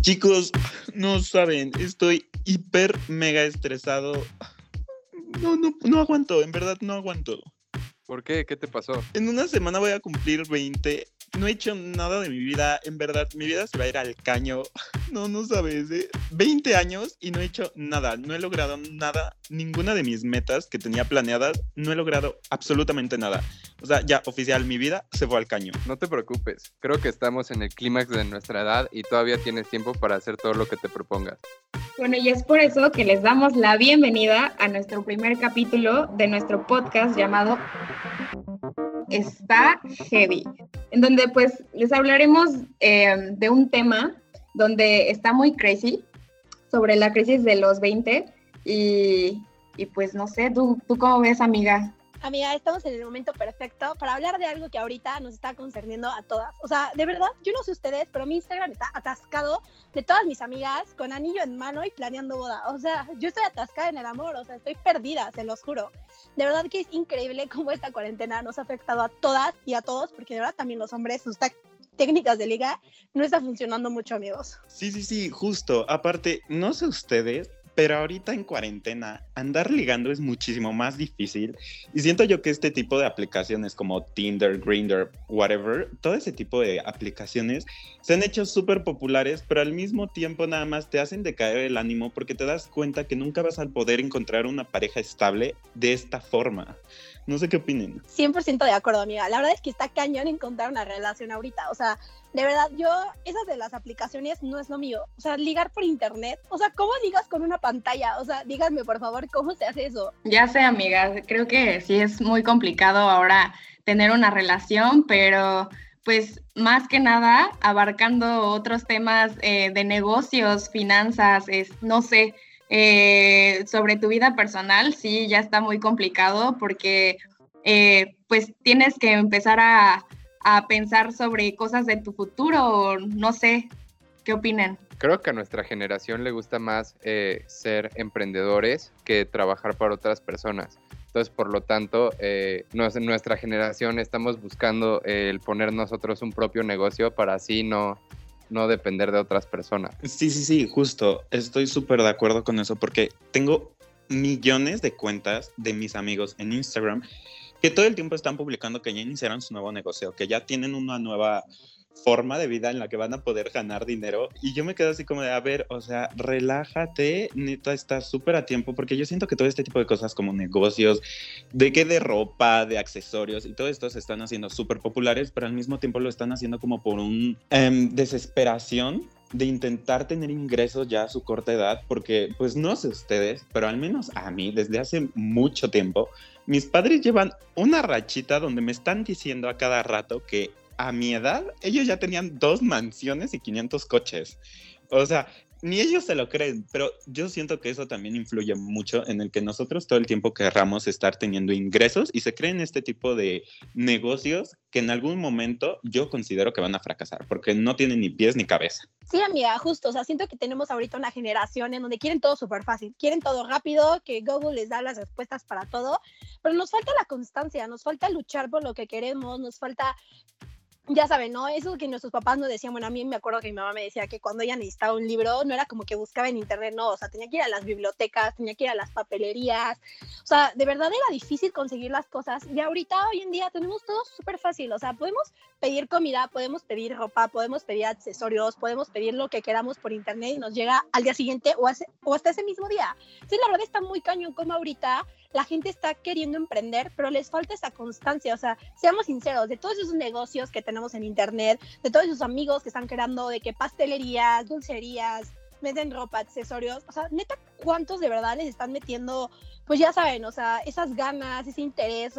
Chicos, no saben, estoy hiper mega estresado. No, no, no aguanto, en verdad no aguanto. ¿Por qué? ¿Qué te pasó? En una semana voy a cumplir 20 no he hecho nada de mi vida, en verdad, mi vida se va a ir al caño. No, no sabes, ¿eh? 20 años y no he hecho nada, no he logrado nada, ninguna de mis metas que tenía planeadas, no he logrado absolutamente nada. O sea, ya oficial, mi vida se fue al caño. No te preocupes, creo que estamos en el clímax de nuestra edad y todavía tienes tiempo para hacer todo lo que te propongas. Bueno, y es por eso que les damos la bienvenida a nuestro primer capítulo de nuestro podcast llamado Está Heavy, en donde pues les hablaremos eh, de un tema donde está muy crazy, sobre la crisis de los 20 y, y pues no sé, ¿tú, ¿tú cómo ves amiga? Amiga, estamos en el momento perfecto para hablar de algo que ahorita nos está concerniendo a todas. O sea, de verdad, yo no sé ustedes, pero mi Instagram está atascado de todas mis amigas con anillo en mano y planeando boda. O sea, yo estoy atascada en el amor, o sea, estoy perdida, se los juro. De verdad que es increíble cómo esta cuarentena nos ha afectado a todas y a todos, porque de verdad también los hombres, sus técnicas de liga no está funcionando mucho, amigos. Sí, sí, sí, justo. Aparte, no sé ustedes, pero ahorita en cuarentena, andar ligando es muchísimo más difícil. Y siento yo que este tipo de aplicaciones como Tinder, Grindr, whatever, todo ese tipo de aplicaciones se han hecho súper populares, pero al mismo tiempo nada más te hacen decaer el ánimo porque te das cuenta que nunca vas a poder encontrar una pareja estable de esta forma. No sé qué opinen. 100% de acuerdo, amiga. La verdad es que está cañón encontrar una relación ahorita. O sea, de verdad, yo, esas de las aplicaciones no es lo mío. O sea, ligar por internet. O sea, ¿cómo ligas con una pantalla? O sea, díganme, por favor, ¿cómo se hace eso? Ya sé, amiga. Creo que sí es muy complicado ahora tener una relación, pero pues más que nada abarcando otros temas eh, de negocios, finanzas, es, no sé, eh, sobre tu vida personal, sí, ya está muy complicado porque eh, pues tienes que empezar a, a, pensar sobre cosas de tu futuro, no sé, ¿qué opinan? Creo que a nuestra generación le gusta más eh, ser emprendedores que trabajar para otras personas. Entonces, por lo tanto, eh, nuestra generación estamos buscando el poner nosotros un propio negocio para así no, no depender de otras personas. Sí, sí, sí, justo. Estoy súper de acuerdo con eso porque tengo millones de cuentas de mis amigos en Instagram que todo el tiempo están publicando que ya iniciaron su nuevo negocio, que ya tienen una nueva forma de vida en la que van a poder ganar dinero. Y yo me quedo así como de, a ver, o sea, relájate, neta, está súper a tiempo, porque yo siento que todo este tipo de cosas como negocios, de que de ropa, de accesorios y todo esto se están haciendo súper populares, pero al mismo tiempo lo están haciendo como por un em, desesperación de intentar tener ingresos ya a su corta edad, porque pues no sé ustedes, pero al menos a mí desde hace mucho tiempo, mis padres llevan una rachita donde me están diciendo a cada rato que a mi edad, ellos ya tenían dos mansiones y 500 coches. O sea, ni ellos se lo creen, pero yo siento que eso también influye mucho en el que nosotros todo el tiempo querramos estar teniendo ingresos y se creen este tipo de negocios que en algún momento yo considero que van a fracasar porque no tienen ni pies ni cabeza. Sí, amiga, justo, o sea, siento que tenemos ahorita una generación en donde quieren todo súper fácil, quieren todo rápido, que Google les da las respuestas para todo, pero nos falta la constancia, nos falta luchar por lo que queremos, nos falta ya saben, ¿no? Eso que nuestros papás nos decían, bueno, a mí me acuerdo que mi mamá me decía que cuando ella necesitaba un libro, no era como que buscaba en internet, no, o sea, tenía que ir a las bibliotecas, tenía que ir a las papelerías, o sea, de verdad era difícil conseguir las cosas y ahorita, hoy en día, tenemos todo súper fácil, o sea, podemos pedir comida, podemos pedir ropa, podemos pedir accesorios, podemos pedir lo que queramos por internet y nos llega al día siguiente o, o hasta ese mismo día. Sí, la verdad está muy cañón como ahorita la gente está queriendo emprender, pero les falta esa constancia. O sea, seamos sinceros, de todos esos negocios que tenemos en internet, de todos esos amigos que están creando de que pastelerías, dulcerías, meten ropa, accesorios, o sea, neta, ¿cuántos de verdad les están metiendo, pues ya saben, o sea, esas ganas, ese interés,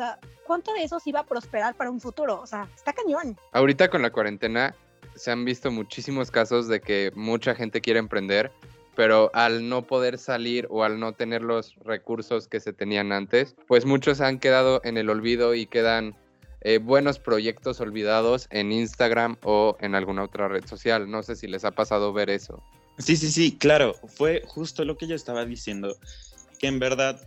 ¿cuánto de eso iba a prosperar para un futuro? O sea, está cañón. Ahorita con la cuarentena se han visto muchísimos casos de que mucha gente quiere emprender, pero al no poder salir o al no tener los recursos que se tenían antes, pues muchos han quedado en el olvido y quedan eh, buenos proyectos olvidados en Instagram o en alguna otra red social. No sé si les ha pasado ver eso. Sí, sí, sí, claro, fue justo lo que yo estaba diciendo, que en verdad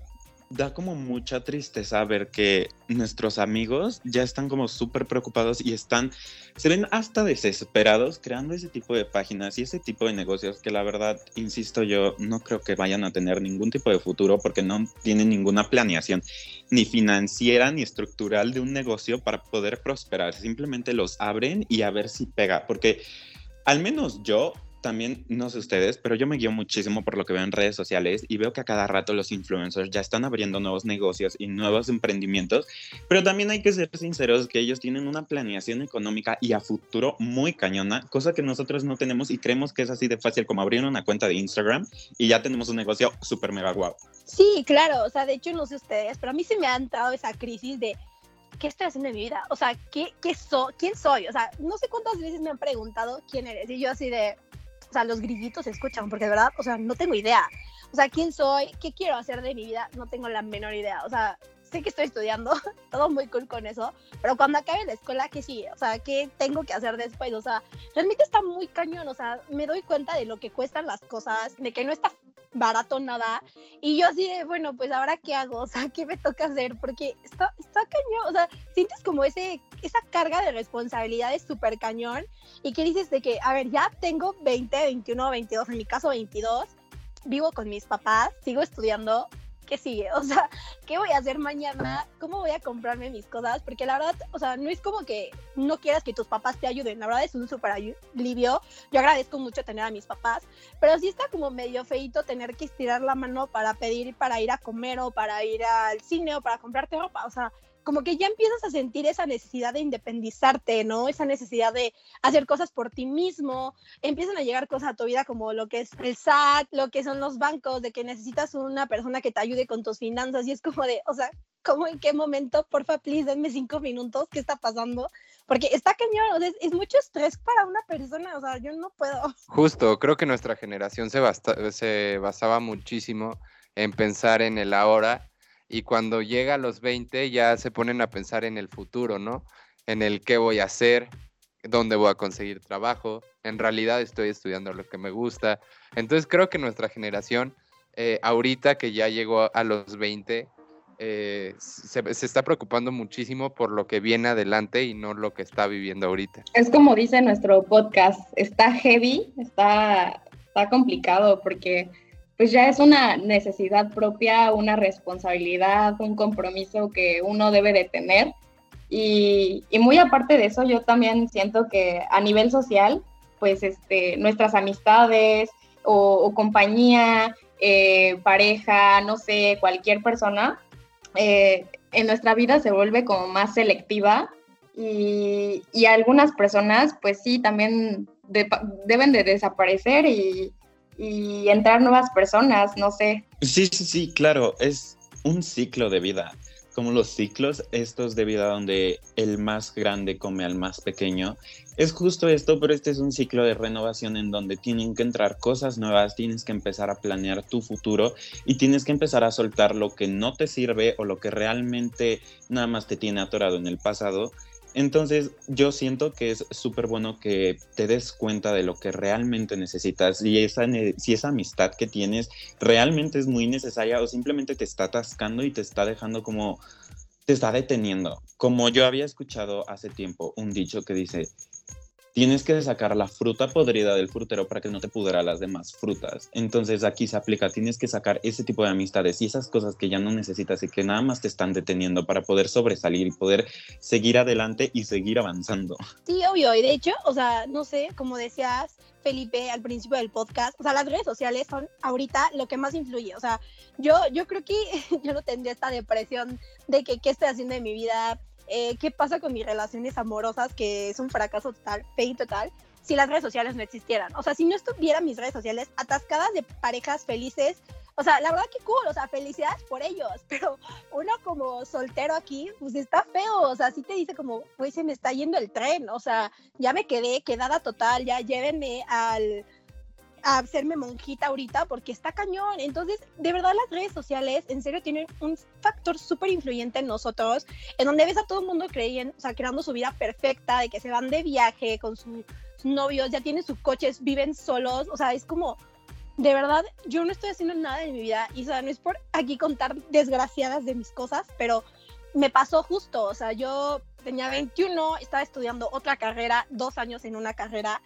da como mucha tristeza ver que nuestros amigos ya están como súper preocupados y están, se ven hasta desesperados creando ese tipo de páginas y ese tipo de negocios que la verdad, insisto yo, no creo que vayan a tener ningún tipo de futuro porque no tienen ninguna planeación ni financiera ni estructural de un negocio para poder prosperar. Simplemente los abren y a ver si pega, porque al menos yo también, no sé ustedes, pero yo me guío muchísimo por lo que veo en redes sociales y veo que a cada rato los influencers ya están abriendo nuevos negocios y nuevos emprendimientos, pero también hay que ser sinceros que ellos tienen una planeación económica y a futuro muy cañona, cosa que nosotros no tenemos y creemos que es así de fácil como abrir una cuenta de Instagram y ya tenemos un negocio súper mega guau. Sí, claro, o sea, de hecho no sé ustedes, pero a mí se me ha entrado esa crisis de ¿qué estoy haciendo en mi vida? O sea, ¿qué, qué ¿quién soy? O sea, no sé cuántas veces me han preguntado quién eres y yo así de, sea, los grillitos se escuchan, porque de verdad, o sea, no tengo idea. O sea, quién soy, qué quiero hacer de mi vida, no tengo la menor idea. O sea, sé que estoy estudiando, todo muy cool con eso, pero cuando acabe la escuela, ¿qué sigue? O sea, ¿qué tengo que hacer después? O sea, realmente está muy cañón, o sea, me doy cuenta de lo que cuestan las cosas, de que no está barato nada, y yo así de, bueno, pues ahora qué hago, o sea, ¿qué me toca hacer? Porque está, está cañón, o sea, sientes como ese, esa carga de responsabilidades súper cañón, y que dices de que, a ver, ya tengo 20, 21, 22, en mi caso 22, vivo con mis papás, sigo estudiando, ¿qué sigue? O sea, ¿qué voy a hacer mañana? ¿Cómo voy a comprarme mis cosas? Porque la verdad, o sea, no es como que no quieras que tus papás te ayuden, la verdad es un súper alivio. Yo agradezco mucho tener a mis papás, pero sí está como medio feito tener que estirar la mano para pedir para ir a comer o para ir al cine o para comprarte ropa, o sea, como que ya empiezas a sentir esa necesidad de independizarte, ¿no? Esa necesidad de hacer cosas por ti mismo. Empiezan a llegar cosas a tu vida como lo que es el SAT, lo que son los bancos, de que necesitas una persona que te ayude con tus finanzas y es como de, o sea, ¿cómo en qué momento? Porfa, please, denme cinco minutos, ¿qué está pasando? Porque está cañón, o sea, es, mucho estrés para una persona, o sea, yo no puedo. Justo, creo que nuestra generación se, se basaba muchísimo en pensar en el ahora y cuando llega a los 20 ya se ponen a pensar en el futuro, ¿no? En el qué voy a hacer, dónde voy a conseguir trabajo, en realidad estoy estudiando lo que me gusta. Entonces creo que nuestra generación, eh, ahorita que ya llegó a los 20, eh, se, se, está preocupando muchísimo por lo que viene adelante y no lo que está viviendo ahorita. Es como dice nuestro podcast, está heavy, está, está complicado porque pues ya es una necesidad propia, una responsabilidad, un compromiso que uno debe de tener. Y, muy aparte de eso, yo también siento que a nivel social, pues este, nuestras amistades o, compañía, eh, pareja, no sé, cualquier persona, eh, en nuestra vida se vuelve como más selectiva y, y algunas personas, pues sí, también deben de desaparecer y, y entrar nuevas personas, no sé. Sí, sí, sí, claro, es un ciclo de vida. Como los ciclos estos de vida donde el más grande come al más pequeño. Es justo esto, pero este es un ciclo de renovación en donde tienen que entrar cosas nuevas, tienes que empezar a planear tu futuro y tienes que empezar a soltar lo que no te sirve o lo que realmente nada más te tiene atorado en el pasado entonces, yo siento que es súper bueno que te des cuenta de lo que realmente necesitas y esa, si esa amistad que tienes realmente es muy necesaria o simplemente te está atascando y te está dejando como, te está deteniendo. Como yo había escuchado hace tiempo un dicho que dice, tienes que sacar la fruta podrida del frutero para que no te pudra las demás frutas. Entonces aquí se aplica, tienes que sacar ese tipo de amistades y esas cosas que ya no necesitas y que nada más te están deteniendo para poder sobresalir y poder seguir adelante y seguir avanzando. Sí, obvio, y de hecho, o sea, no sé, como decías, Felipe al principio del podcast, o sea, las redes sociales son ahorita lo que más influye, o sea, yo, yo creo que yo no tendría esta depresión de que qué estoy haciendo en mi vida, eh, qué pasa con mis relaciones amorosas, que es un fracaso total, y total, si las redes sociales no existieran. O sea, si no estuvieran mis redes sociales atascadas de parejas felices, o sea, la verdad que cool, o sea, felicidades por ellos, pero uno como soltero aquí, pues está feo, o sea, sí te dice como, pues se me está yendo el tren, o sea, ya me quedé quedada total, ya llévenme al a hacerme monjita ahorita porque está cañón. Entonces, de verdad las redes sociales en serio tienen un factor súper influyente en nosotros, en donde ves a todo el mundo creyendo, o sea, creando su vida perfecta, de que se van de viaje con sus novios, ya tienen sus coches, viven solos, o sea, es como, de verdad, yo no estoy haciendo nada en mi vida y, o sea, no es por aquí contar desgraciadas de mis cosas, pero me pasó justo, o sea, yo tenía 21, estaba estudiando otra carrera, dos años en una carrera,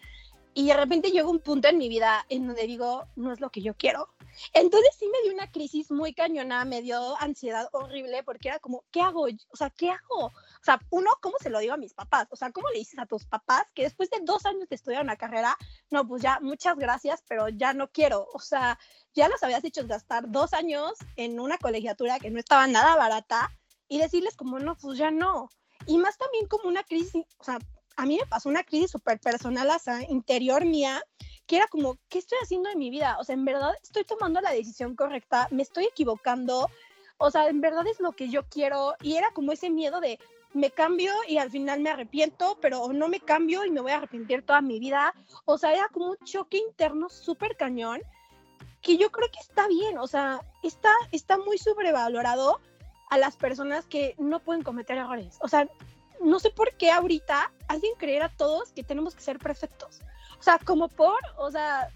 y de repente llegó un punto en mi vida en donde digo, no es lo que yo quiero. Entonces sí me dio una crisis muy cañona, me dio ansiedad horrible porque era como, ¿qué hago? O sea, ¿qué hago? O sea, uno, ¿cómo se lo digo a mis papás? O sea, ¿cómo le dices a tus papás que después de dos años de estudiar una carrera, no, pues ya, muchas gracias, pero ya no quiero? O sea, ya los habías hecho gastar dos años en una colegiatura que no estaba nada barata y decirles como, no, pues ya no. Y más también como una crisis, o sea, a mí me pasó una crisis súper personal, sea, interior mía, que era como, ¿qué estoy haciendo en mi vida? O sea, en verdad estoy tomando la decisión correcta, me estoy equivocando, o sea, en verdad es lo que yo quiero y era como ese miedo de, me cambio y al final me arrepiento, pero no me cambio y me voy a arrepentir toda mi vida. O sea, era como un choque interno súper cañón que yo creo que está bien, o sea, está, está muy sobrevalorado a las personas que no pueden cometer errores. O sea, no sé por qué ahorita hacen creer a todos que tenemos que ser perfectos. O sea, como por, o sea,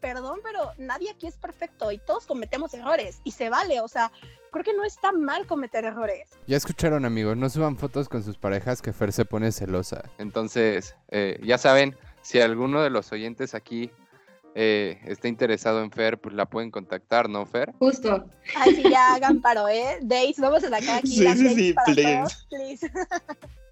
perdón, pero nadie aquí es perfecto y todos cometemos errores y se vale, o sea, creo que no está mal cometer errores. Ya escucharon, amigos, no suban fotos con sus parejas que Fer se pone celosa. Entonces, eh, ya saben, si alguno de los oyentes aquí eh, está interesado en Fer, pues la pueden contactar, ¿no, Fer? Justo. Ay, sí, ya hagan paro, ¿eh? Days, vamos a sacar aquí Sí, las sí, sí, para please. todos, please.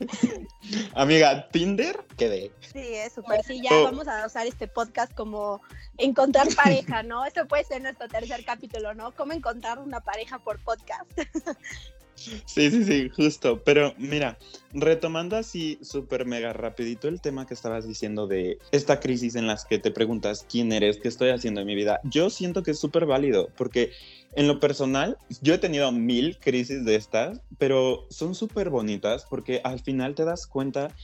Amiga, Tinder, quedé. Sí, es súper. Sí, ya Oh. vamos a usar este podcast como encontrar pareja, ¿no? Eso puede ser nuestro tercer capítulo, ¿no? Cómo encontrar una pareja por podcast. Sí, sí, sí, justo. Pero mira, retomando así súper mega rapidito el tema que estabas diciendo de esta crisis en las que te preguntas quién eres, qué estoy haciendo en mi vida, yo siento que es súper válido porque en lo personal yo he tenido mil crisis de estas, pero son súper bonitas porque al final te das cuenta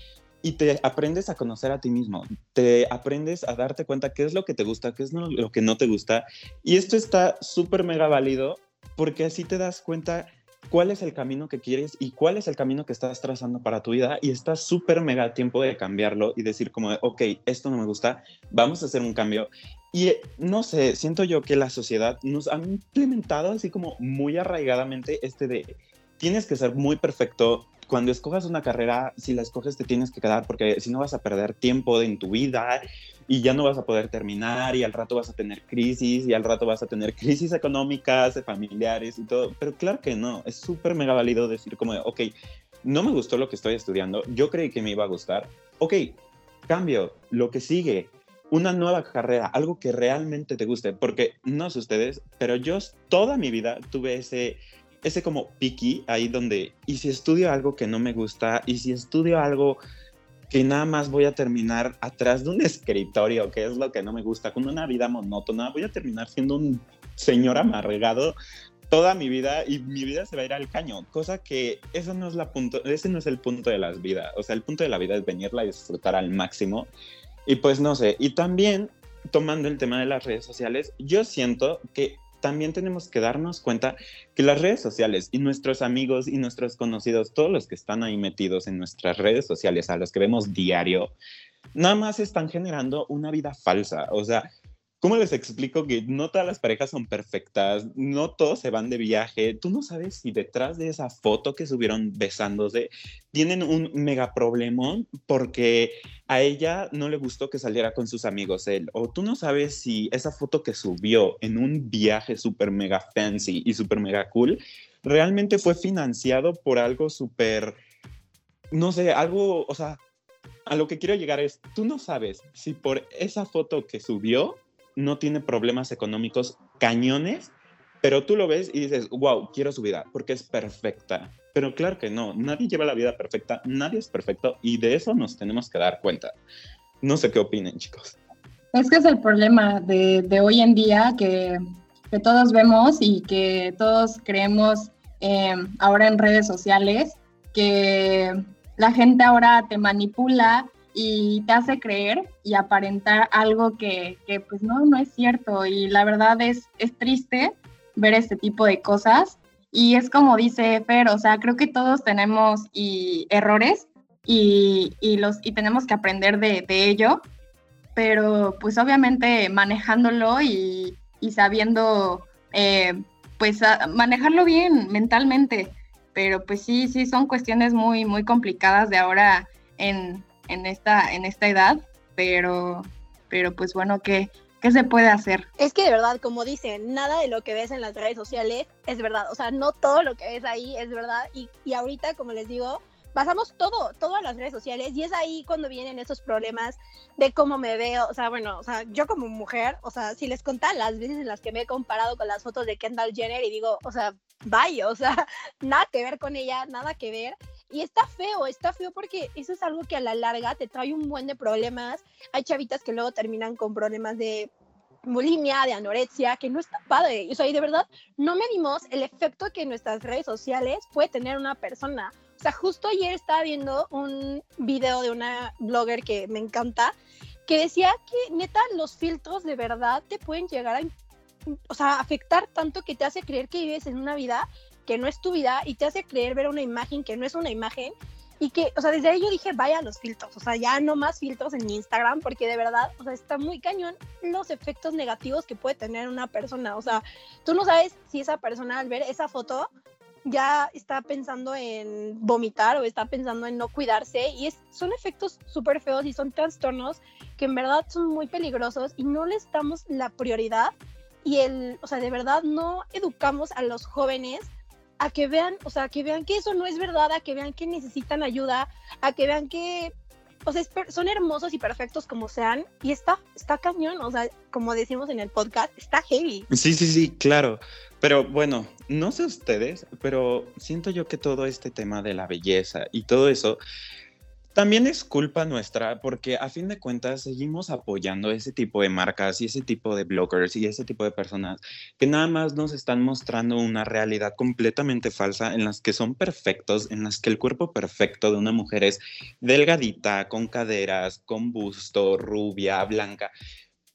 y te aprendes a conocer a ti mismo, te aprendes a darte cuenta qué es lo que te gusta, qué es lo que no te gusta. Y esto está súper mega válido porque así te das cuenta cuál es el camino que quieres y cuál es el camino que estás trazando para tu vida y estás súper mega tiempo de cambiarlo y decir como, de, ok, esto no me gusta, vamos a hacer un cambio. Y eh, no sé, siento yo que la sociedad nos ha implementado así como muy arraigadamente este de, tienes que ser muy perfecto. Cuando escojas una carrera, si la escoges te tienes que quedar porque si no vas a perder tiempo en tu vida y ya no vas a poder terminar y al rato vas a tener crisis y al rato vas a tener crisis económicas, familiares y todo. Pero claro que no, es súper mega válido decir como de, ok, no me gustó lo que estoy estudiando, yo creí que me iba a gustar, ok, cambio, lo que sigue, una nueva carrera, algo que realmente te guste, porque no sé ustedes, pero yo toda mi vida tuve ese ese como piqui ahí donde, y si estudio algo que no me gusta, y si estudio algo que nada más voy a terminar atrás de un escritorio, que es lo que no me gusta, con una vida monótona, voy a terminar siendo un señor amargado toda mi vida y mi vida se va a ir al caño, cosa que eso no es la punto, ese no es el punto de las vidas, o sea, el punto de la vida es venirla a disfrutar al máximo. Y pues no sé, y también tomando el tema de las redes sociales, yo siento que también tenemos que darnos cuenta que las redes sociales y nuestros amigos y nuestros conocidos, todos los que están ahí metidos en nuestras redes sociales, a los que vemos diario, nada más están generando una vida falsa. O sea, ¿cómo les explico que no todas las parejas son perfectas? No todos se van de viaje. Tú no sabes si detrás de esa foto que subieron besándose tienen un mega problemón porque a ella no le gustó que saliera con sus amigos él. O tú no sabes si esa foto que subió en un viaje súper mega fancy y súper mega cool realmente fue financiado por algo súper, no sé, algo, o sea, a lo que quiero llegar es, tú no sabes si por esa foto que subió no tiene problemas económicos cañones, pero tú lo ves y dices, wow, quiero su vida porque es perfecta. Pero claro que no, nadie lleva la vida perfecta, nadie es perfecto y de eso nos tenemos que dar cuenta. No sé qué opinen, chicos. Es que es el problema de, hoy en día que, que, todos vemos y que todos creemos eh, ahora en redes sociales, que la gente ahora te manipula y te hace creer y aparentar algo que, que, pues no, no es cierto. Y la verdad es, es triste ver este tipo de cosas. Y es como dice Fer, o sea, creo que todos tenemos y, errores y, y, los, y tenemos que aprender de, de ello, pero pues obviamente manejándolo y, y sabiendo eh, pues manejarlo bien mentalmente. Pero pues sí, sí, son cuestiones muy, muy complicadas de ahora en, en, esta, en esta edad, pero, pero pues bueno, ¿qué, ¿qué se puede hacer? Es que de verdad, como dicen, nada de lo que ves en las redes sociales es verdad. O sea, no todo lo que ves ahí es verdad. Y, y ahorita, como les digo, basamos todo, todo en las redes sociales y es ahí cuando vienen esos problemas de cómo me veo, o sea, bueno, o sea, yo como mujer, o sea, si les contara las veces en las que me he comparado con las fotos de Kendall Jenner y digo, o sea, vaya, o sea, nada que ver con ella, nada que ver. Y está feo, está feo porque eso es algo que a la larga te trae un buen de problemas. Hay chavitas que luego terminan con problemas de bulimia, de anorexia, que no está padre. O sea, y de verdad no medimos el efecto que nuestras redes sociales puede tener una persona. O sea, justo ayer estaba viendo un video de una blogger que me encanta, que decía que neta los filtros de verdad te pueden llegar a, o sea, afectar tanto que te hace creer que vives en una vida que no es tu vida y te hace creer ver una imagen que no es una imagen y que, o sea, desde ahí yo dije, vaya los filtros, o sea, ya no más filtros en Instagram, porque de verdad, o sea, está muy cañón los efectos negativos que puede tener una persona, o sea, tú no sabes si esa persona al ver esa foto ya está pensando en vomitar o está pensando en no cuidarse y es, son efectos súper feos y son trastornos que en verdad son muy peligrosos y no les damos la prioridad y el, o sea, de verdad no educamos a los jóvenes a que vean, o sea, que vean que eso no es verdad, a que vean que necesitan ayuda, a que vean que, o sea, son hermosos y perfectos como sean, y está, está cañón, o sea, como decimos en el podcast, está heavy. Sí, sí, sí, claro. Pero bueno, no sé ustedes, pero siento yo que todo este tema de la belleza y todo eso también es culpa nuestra porque a fin de cuentas seguimos apoyando ese tipo de marcas y ese tipo de bloggers y ese tipo de personas que nada más nos están mostrando una realidad completamente falsa en las que son perfectos, en las que el cuerpo perfecto de una mujer es delgadita, con caderas, con busto, rubia, blanca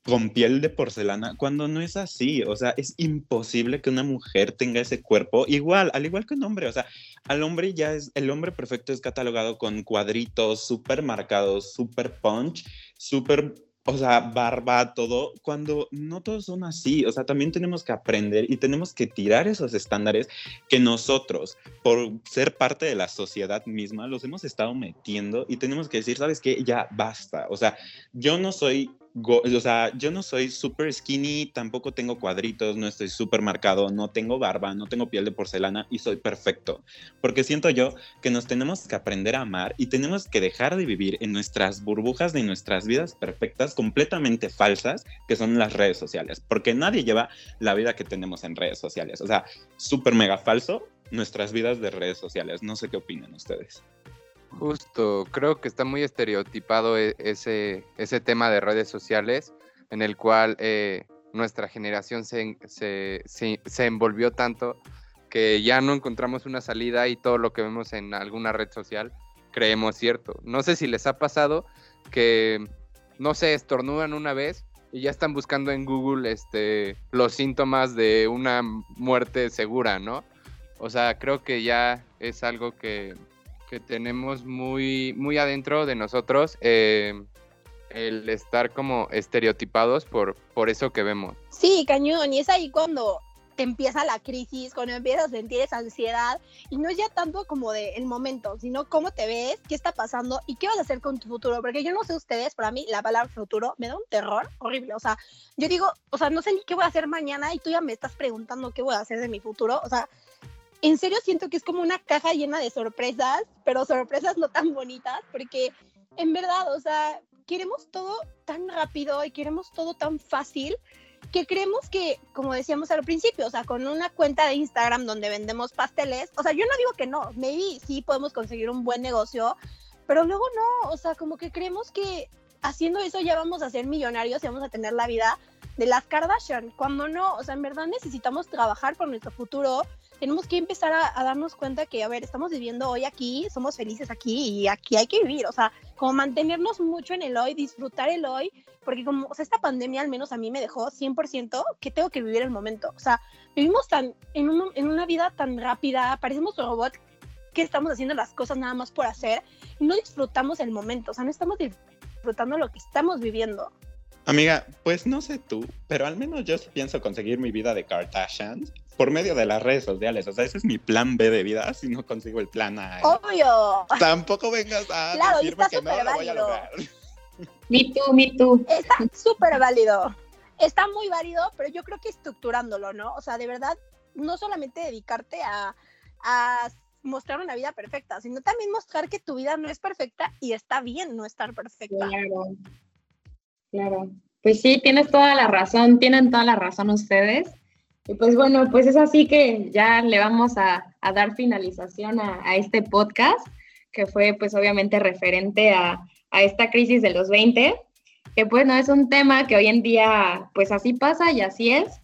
con piel de porcelana, cuando no es así, o sea, es imposible que una mujer tenga ese cuerpo igual, al igual que un hombre, o sea, al hombre ya es, el hombre perfecto es catalogado con cuadritos súper marcados, súper punch, súper, o sea, barba, todo, cuando no todos son así, o sea, también tenemos que aprender y tenemos que tirar esos estándares que nosotros, por ser parte de la sociedad misma, los hemos estado metiendo y tenemos que decir, ¿sabes qué? Ya basta, o sea, yo no soy o sea, yo no soy súper skinny, tampoco tengo cuadritos, no estoy súper marcado, no tengo barba, no tengo piel de porcelana y soy perfecto. Porque siento yo que nos tenemos que aprender a amar y tenemos que dejar de vivir en nuestras burbujas de nuestras vidas perfectas, completamente falsas, que son las redes sociales. Porque nadie lleva la vida que tenemos en redes sociales. O sea, súper mega falso nuestras vidas de redes sociales. No sé qué opinan ustedes. Justo, creo que está muy estereotipado e, ese, ese tema de redes sociales en el cual eh, nuestra generación se, se, se, envolvió tanto que ya no encontramos una salida y todo lo que vemos en alguna red social creemos cierto. No sé si les ha pasado que, no sé, estornudan una vez y ya están buscando en Google este, los síntomas de una muerte segura, ¿no? O sea, creo que ya es algo que, que tenemos muy, muy adentro de nosotros eh, el estar como estereotipados por, por eso que vemos. Sí, cañón, y es ahí cuando te empieza la crisis, cuando empiezas a sentir esa ansiedad, y no es ya tanto como de el momento, sino cómo te ves, qué está pasando y qué vas a hacer con tu futuro, porque yo no sé ustedes, para mí la palabra futuro me da un terror horrible, o sea, yo digo, o sea, no sé ni qué voy a hacer mañana y tú ya me estás preguntando qué voy a hacer de mi futuro, o sea, en serio siento que es como una caja llena de sorpresas, pero sorpresas no tan bonitas, porque en verdad, o sea, queremos todo tan rápido y queremos todo tan fácil que creemos que, como decíamos al principio, o sea, con una cuenta de Instagram donde vendemos pasteles, o sea, yo no digo que no, maybe sí podemos conseguir un buen negocio, pero luego no, o sea, como que creemos que haciendo eso ya vamos a ser millonarios y vamos a tener la vida de las Kardashian, cuando no, o sea, en verdad necesitamos trabajar por nuestro futuro, tenemos que empezar a, darnos cuenta que, a ver, estamos viviendo hoy aquí, somos felices aquí y aquí hay que vivir, o sea, como mantenernos mucho en el hoy, disfrutar el hoy, porque como, o sea, esta pandemia al menos a mí me dejó 100% que tengo que vivir el momento, o sea, vivimos tan, en, en una vida tan rápida, parecemos robots que estamos haciendo las cosas nada más por hacer y no disfrutamos el momento, o sea, no estamos disfrutando lo que estamos viviendo. Amiga, pues no sé tú, pero al menos yo sí pienso conseguir mi vida de Kardashian por medio de las redes sociales. O sea, ese es mi plan B de vida si no consigo el plan A. Obvio. Tampoco vengas a Claro, decirme está que no lo voy a superválido. lograr. Me too, me too. Está súper válido. Está muy válido, pero yo creo que estructurándolo, ¿no? O sea, de verdad, no solamente dedicarte a, a mostrar una vida perfecta, sino también mostrar que tu vida no es perfecta y está bien no estar perfecta. Claro, claro. Pues sí, tienes toda la razón, tienen toda la razón ustedes. Y pues bueno, pues es así que ya le vamos a, a dar finalización a, a este podcast, que fue pues obviamente referente a, a esta crisis de los 20, que bueno, es un tema que hoy en día pues así pasa y así es.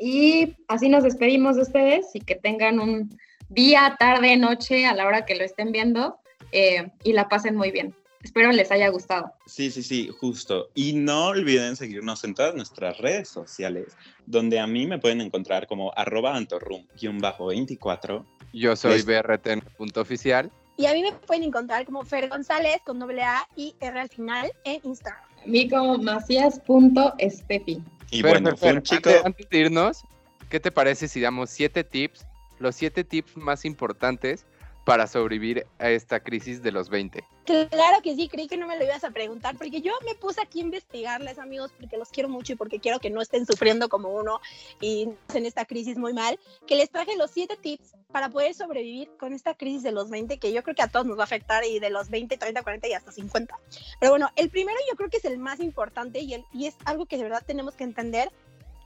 Y así nos despedimos de ustedes y que tengan un día, tarde, noche, a la hora que lo estén viendo eh, y la pasen muy bien. Espero les haya gustado. Sí, sí, sí, justo. Y no olviden seguirnos en todas nuestras redes sociales, donde a mí me pueden encontrar como arroba antorrum-24. Yo soy Les- BRTN.oficial. Y a mí me pueden encontrar como Fer González con doble A y R al final en Instagram. A mí como macías.estefi. Y Fer, bueno, Fer, fue un chico... Antes, antes de irnos, ¿qué te parece si damos siete tips, los siete tips más importantes para sobrevivir a esta crisis de los 20? Claro que sí, creí que no me lo ibas a preguntar, porque yo me puse aquí a investigarles, amigos, porque los quiero mucho y porque quiero que no estén sufriendo como uno y en esta crisis muy mal, que les traje los siete tips para poder sobrevivir con esta crisis de los 20, que yo creo que a todos nos va a afectar y de los 20, 30, 40 y hasta 50. Pero bueno, el primero yo creo que es el más importante y, el, y es algo que de verdad tenemos que entender,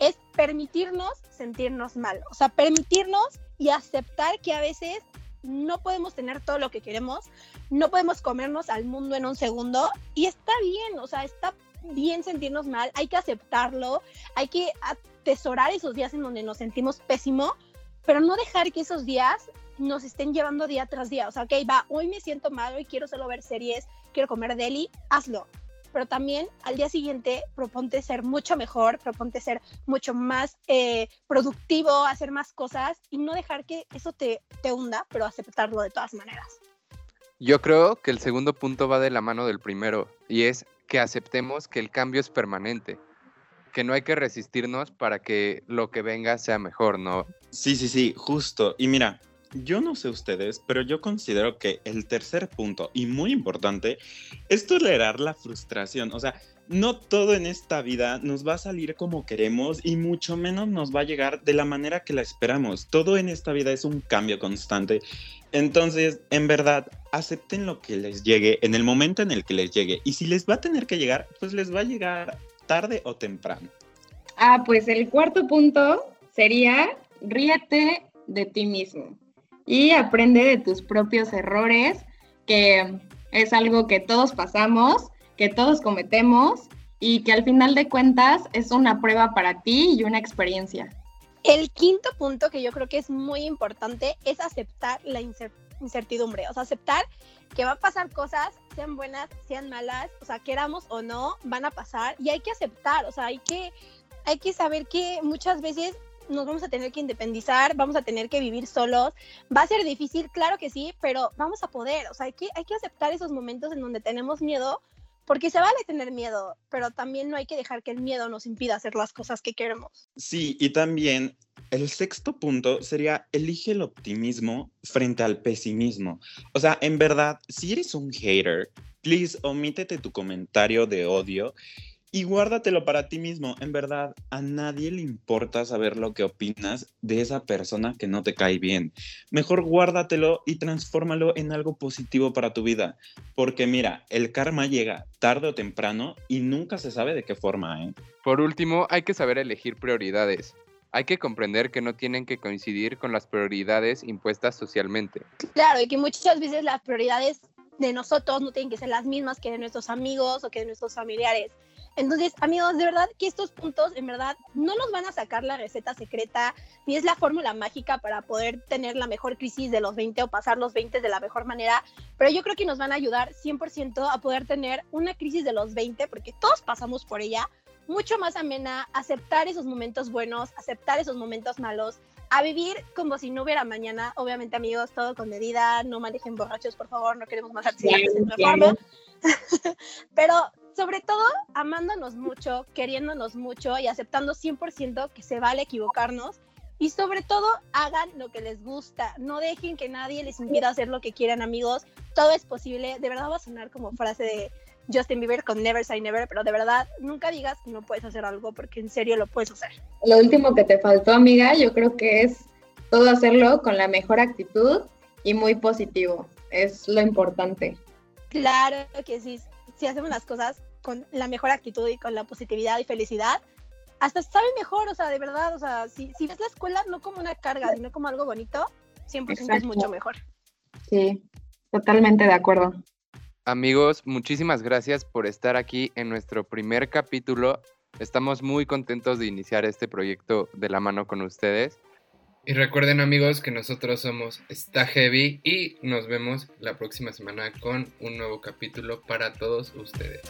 es permitirnos sentirnos mal, o sea, permitirnos y aceptar que a veces no podemos tener todo lo que queremos, no podemos comernos al mundo en un segundo y está bien, o sea, está bien sentirnos mal, hay que aceptarlo, hay que atesorar esos días en donde nos sentimos pésimo, pero no dejar que esos días nos estén llevando día tras día, o sea, ok, va, hoy me siento mal, hoy quiero solo ver series, quiero comer deli, hazlo, pero también al día siguiente proponte ser mucho mejor, proponte ser mucho más eh, productivo, hacer más cosas y no dejar que eso te, te hunda, pero aceptarlo de todas maneras. Yo creo que el segundo punto va de la mano del primero y es que aceptemos que el cambio es permanente, que no hay que resistirnos para que lo que venga sea mejor, ¿no? Sí, sí, sí, justo. Y mira, yo no sé ustedes, pero yo considero que el tercer punto, y muy importante, es tolerar la frustración. O sea, no todo en esta vida nos va a salir como queremos y mucho menos nos va a llegar de la manera que la esperamos. Todo en esta vida es un cambio constante. Entonces, en verdad, acepten lo que les llegue en el momento en el que les llegue. Y si les va a tener que llegar, pues les va a llegar tarde o temprano. Ah, pues el cuarto punto sería ríete de ti mismo y aprende de tus propios errores, que es algo que todos pasamos, que todos cometemos y que al final de cuentas es una prueba para ti y una experiencia. El quinto punto que yo creo que es muy importante es aceptar la incer- incertidumbre, o sea, aceptar que va a pasar cosas, sean buenas, sean malas, o sea, queramos o no, van a pasar y hay que aceptar, o sea, hay que, hay que saber que muchas veces nos vamos a tener que independizar, vamos a tener que vivir solos, va a ser difícil, claro que sí, pero vamos a poder, o sea, hay que, hay que aceptar esos momentos en donde tenemos miedo, porque se vale tener miedo, pero también no hay que dejar que el miedo nos impida hacer las cosas que queremos. Sí, y también el sexto punto sería elige el optimismo frente al pesimismo. O sea, en verdad, si eres un hater, please omítete tu comentario de odio y guárdatelo para ti mismo. En verdad, a nadie le importa saber lo que opinas de esa persona que no te cae bien. Mejor guárdatelo y transfórmalo en algo positivo para tu vida. Porque mira, el karma llega tarde o temprano y nunca se sabe de qué forma, ¿eh? Por último, hay que saber elegir prioridades. Hay que comprender que no tienen que coincidir con las prioridades impuestas socialmente. Claro, y que muchas veces las prioridades de nosotros no tienen que ser las mismas que de nuestros amigos o que de nuestros familiares. Entonces, amigos, de verdad que estos puntos, en verdad, no nos van a sacar la receta secreta, ni es la fórmula mágica para poder tener la mejor crisis de los 20 o pasar los 20 de la mejor manera, pero yo creo que nos van a ayudar 100% a poder tener una crisis de los 20, porque todos pasamos por ella, mucho más amena, aceptar esos momentos buenos, aceptar esos momentos malos, a vivir como si no hubiera mañana. Obviamente, amigos, todo con medida, no manejen borrachos, por favor, no queremos más accidentes en reforma. Pero sobre todo amándonos mucho, queriéndonos mucho y aceptando 100% que se vale equivocarnos. Y sobre todo, hagan lo que les gusta. No dejen que nadie les impida hacer lo que quieran, amigos. Todo es posible. De verdad va a sonar como frase de Justin Bieber con Never Say Never, pero de verdad, nunca digas que no puedes hacer algo porque en serio lo puedes hacer. Lo último que te faltó, amiga, yo creo que es todo hacerlo con la mejor actitud y muy positivo. Es lo importante. Claro que sí. Si hacemos las cosas con la mejor actitud y con la positividad y felicidad, hasta sabe mejor, o sea, de verdad, o sea, si, si ves la escuela no como una carga, sino como algo bonito, 100% es mucho mejor. Sí, totalmente de acuerdo. Amigos, muchísimas gracias por estar aquí en nuestro primer capítulo. Estamos muy contentos de iniciar este proyecto de la mano con ustedes. Y recuerden amigos que nosotros somos Está Heavy y nos vemos la próxima semana con un nuevo capítulo para todos ustedes.